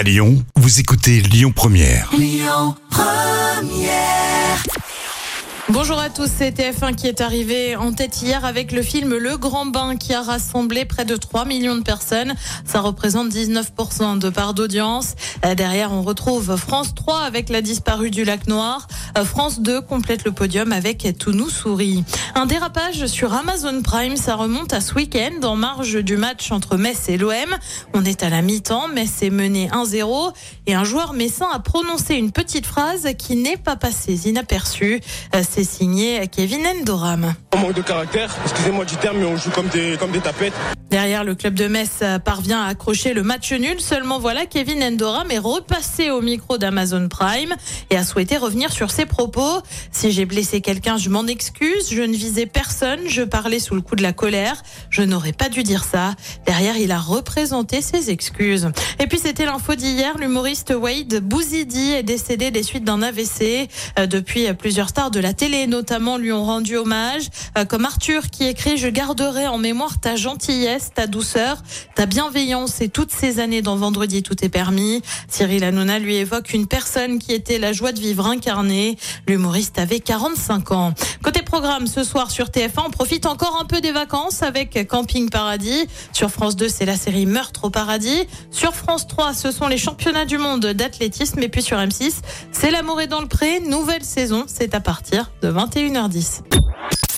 À Lyon, vous écoutez Lyon Première. Bonjour à tous, c'est TF1 qui est arrivé en tête hier avec le film Le Grand Bain qui a rassemblé près de 3 millions de personnes. Ça représente 19% de part d'audience. Euh, Derrière, on retrouve France 3 avec La disparue du lac Noir. Euh, France 2 complète le podium avec Tout nous sourit. Un dérapage sur Amazon Prime, ça remonte à ce week-end en marge du match entre Metz et l'OM. On est à la mi-temps, Metz est mené 1-0 et un joueur messin a prononcé une petite phrase qui n'est pas passée inaperçue. Euh, C'est signé Kevin Endoram. On manque de caractère, excusez-moi du terme, mais on joue comme des, comme des tapettes. Derrière, le club de Metz euh, parvient à accrocher le match nul. Seulement voilà, Kevin Endoram est repassé au micro d'Amazon Prime et a souhaité revenir sur ses propos. Si j'ai blessé quelqu'un, je m'en excuse. Je ne visais personne. Je parlais sous le coup de la colère. Je n'aurais pas dû dire ça. Derrière, il a représenté ses excuses. Et puis, c'était l'info d'hier. L'humoriste Wade Bouzidi est décédé des suites d'un AVC. Euh, Depuis, euh, plusieurs stars de la télé, notamment, lui ont rendu hommage. Comme Arthur qui écrit, je garderai en mémoire ta gentillesse, ta douceur, ta bienveillance et toutes ces années dans Vendredi tout est permis. Cyril Hanouna lui évoque une personne qui était la joie de vivre incarnée. L'humoriste avait 45 ans. Côté programme, ce soir sur TF1, on profite encore un peu des vacances avec Camping Paradis. Sur France 2, c'est la série Meurtre au paradis. Sur France 3, ce sont les championnats du monde d'athlétisme. Et puis sur M6, c'est L'amour est dans le pré. Nouvelle saison, c'est à partir de 21h10.